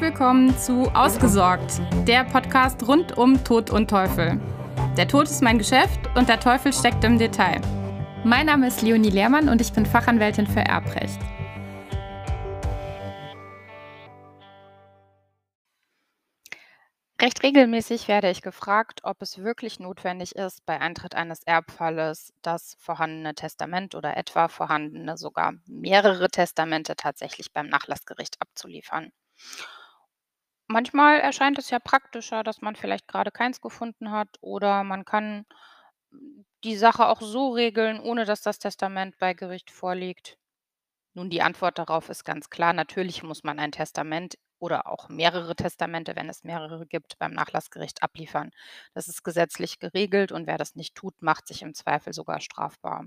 Willkommen zu Ausgesorgt, der Podcast rund um Tod und Teufel. Der Tod ist mein Geschäft und der Teufel steckt im Detail. Mein Name ist Leonie Lehrmann und ich bin Fachanwältin für Erbrecht. Recht regelmäßig werde ich gefragt, ob es wirklich notwendig ist, bei Eintritt eines Erbfalles das vorhandene Testament oder etwa vorhandene sogar mehrere Testamente tatsächlich beim Nachlassgericht abzuliefern. Manchmal erscheint es ja praktischer, dass man vielleicht gerade keins gefunden hat oder man kann die Sache auch so regeln, ohne dass das Testament bei Gericht vorliegt. Nun, die Antwort darauf ist ganz klar. Natürlich muss man ein Testament oder auch mehrere Testamente, wenn es mehrere gibt, beim Nachlassgericht abliefern. Das ist gesetzlich geregelt und wer das nicht tut, macht sich im Zweifel sogar strafbar.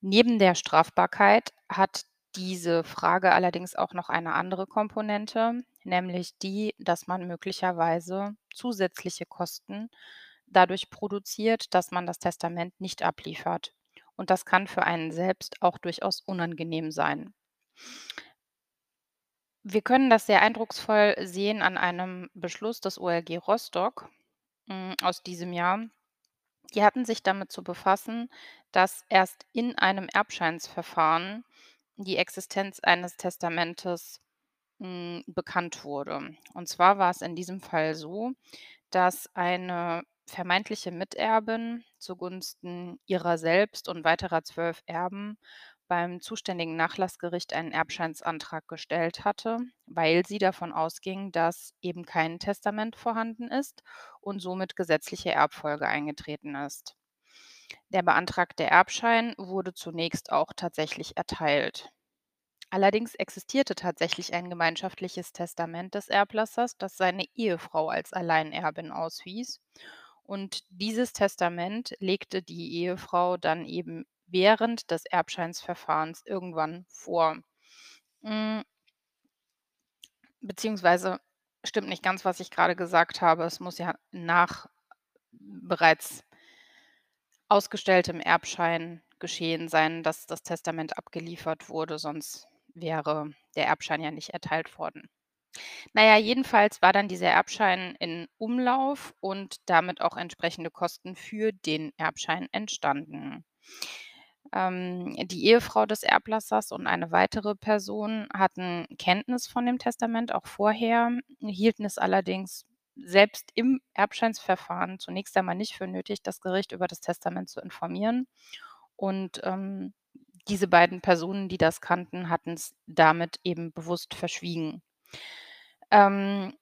Neben der Strafbarkeit hat diese Frage allerdings auch noch eine andere Komponente, nämlich die, dass man möglicherweise zusätzliche Kosten dadurch produziert, dass man das Testament nicht abliefert. Und das kann für einen selbst auch durchaus unangenehm sein. Wir können das sehr eindrucksvoll sehen an einem Beschluss des OLG Rostock hm, aus diesem Jahr. Die hatten sich damit zu befassen, dass erst in einem Erbscheinsverfahren die Existenz eines Testamentes hm, bekannt wurde. Und zwar war es in diesem Fall so, dass eine vermeintliche Miterbin zugunsten ihrer selbst und weiterer zwölf Erben beim zuständigen Nachlassgericht einen Erbscheinsantrag gestellt hatte, weil sie davon ausging, dass eben kein Testament vorhanden ist und somit gesetzliche Erbfolge eingetreten ist. Der beantragte Erbschein wurde zunächst auch tatsächlich erteilt. Allerdings existierte tatsächlich ein gemeinschaftliches Testament des Erblassers, das seine Ehefrau als Alleinerbin auswies. Und dieses Testament legte die Ehefrau dann eben während des Erbscheinsverfahrens irgendwann vor. Hm. Beziehungsweise stimmt nicht ganz, was ich gerade gesagt habe. Es muss ja nach bereits ausgestelltem Erbschein geschehen sein, dass das Testament abgeliefert wurde, sonst wäre der Erbschein ja nicht erteilt worden. Naja, jedenfalls war dann dieser Erbschein in Umlauf und damit auch entsprechende Kosten für den Erbschein entstanden. Ähm, die Ehefrau des Erblassers und eine weitere Person hatten Kenntnis von dem Testament auch vorher, hielten es allerdings selbst im Erbscheinsverfahren zunächst einmal nicht für nötig, das Gericht über das Testament zu informieren. Und ähm, diese beiden Personen, die das kannten, hatten es damit eben bewusst verschwiegen. Ähm,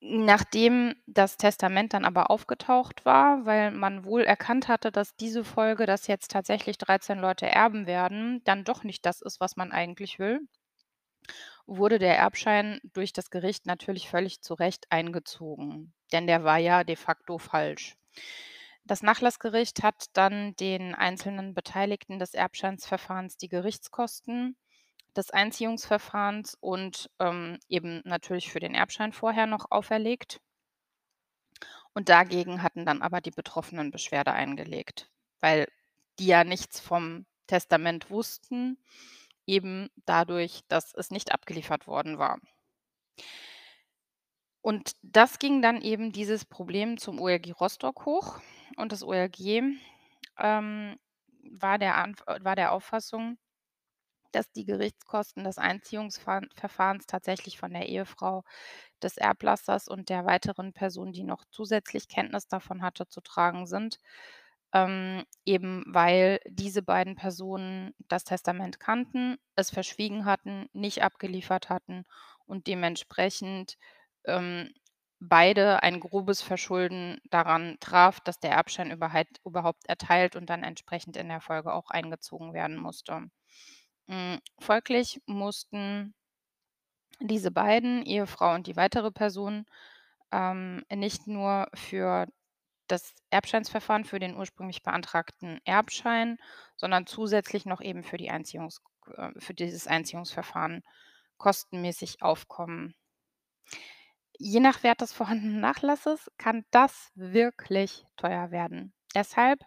Nachdem das Testament dann aber aufgetaucht war, weil man wohl erkannt hatte, dass diese Folge, dass jetzt tatsächlich 13 Leute erben werden, dann doch nicht das ist, was man eigentlich will, wurde der Erbschein durch das Gericht natürlich völlig zu Recht eingezogen, denn der war ja de facto falsch. Das Nachlassgericht hat dann den einzelnen Beteiligten des Erbscheinsverfahrens die Gerichtskosten des Einziehungsverfahrens und ähm, eben natürlich für den Erbschein vorher noch auferlegt. Und dagegen hatten dann aber die Betroffenen Beschwerde eingelegt, weil die ja nichts vom Testament wussten, eben dadurch, dass es nicht abgeliefert worden war. Und das ging dann eben dieses Problem zum OLG Rostock hoch. Und das OLG ähm, war, der war der Auffassung, dass die Gerichtskosten des Einziehungsverfahrens tatsächlich von der Ehefrau des Erblassers und der weiteren Person, die noch zusätzlich Kenntnis davon hatte, zu tragen sind. Ähm, eben weil diese beiden Personen das Testament kannten, es verschwiegen hatten, nicht abgeliefert hatten und dementsprechend ähm, beide ein grobes Verschulden daran traf, dass der Erbschein überhaupt erteilt und dann entsprechend in der Folge auch eingezogen werden musste. Hm, folglich mussten diese beiden, Ehefrau und die weitere Person, ähm, nicht nur für das Erbscheinsverfahren für den ursprünglich beantragten Erbschein, sondern zusätzlich noch eben für die Einziehungs äh, für dieses Einziehungsverfahren kostenmäßig aufkommen. Je nach Wert des vorhandenen Nachlasses kann das wirklich teuer werden. Deshalb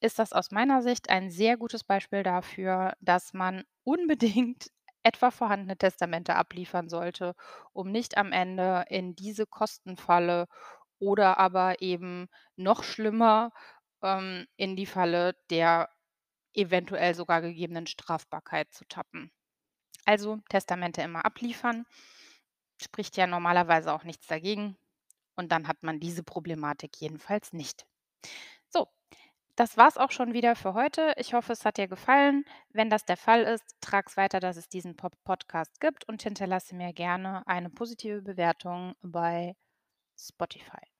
ist das aus meiner Sicht ein sehr gutes Beispiel dafür, dass man unbedingt etwa vorhandene Testamente abliefern sollte, um nicht am Ende in diese Kostenfalle oder aber eben noch schlimmer, ähm, in die Falle der eventuell sogar gegebenen Strafbarkeit zu tappen. Also Testamente immer abliefern, spricht ja normalerweise auch nichts dagegen und dann hat man diese Problematik jedenfalls nicht. So, das war's auch schon wieder für heute. Ich hoffe, es hat dir gefallen. Wenn das der Fall ist, trag's weiter, dass es diesen Pod Podcast gibt und hinterlasse mir gerne eine positive Bewertung bei Spotify.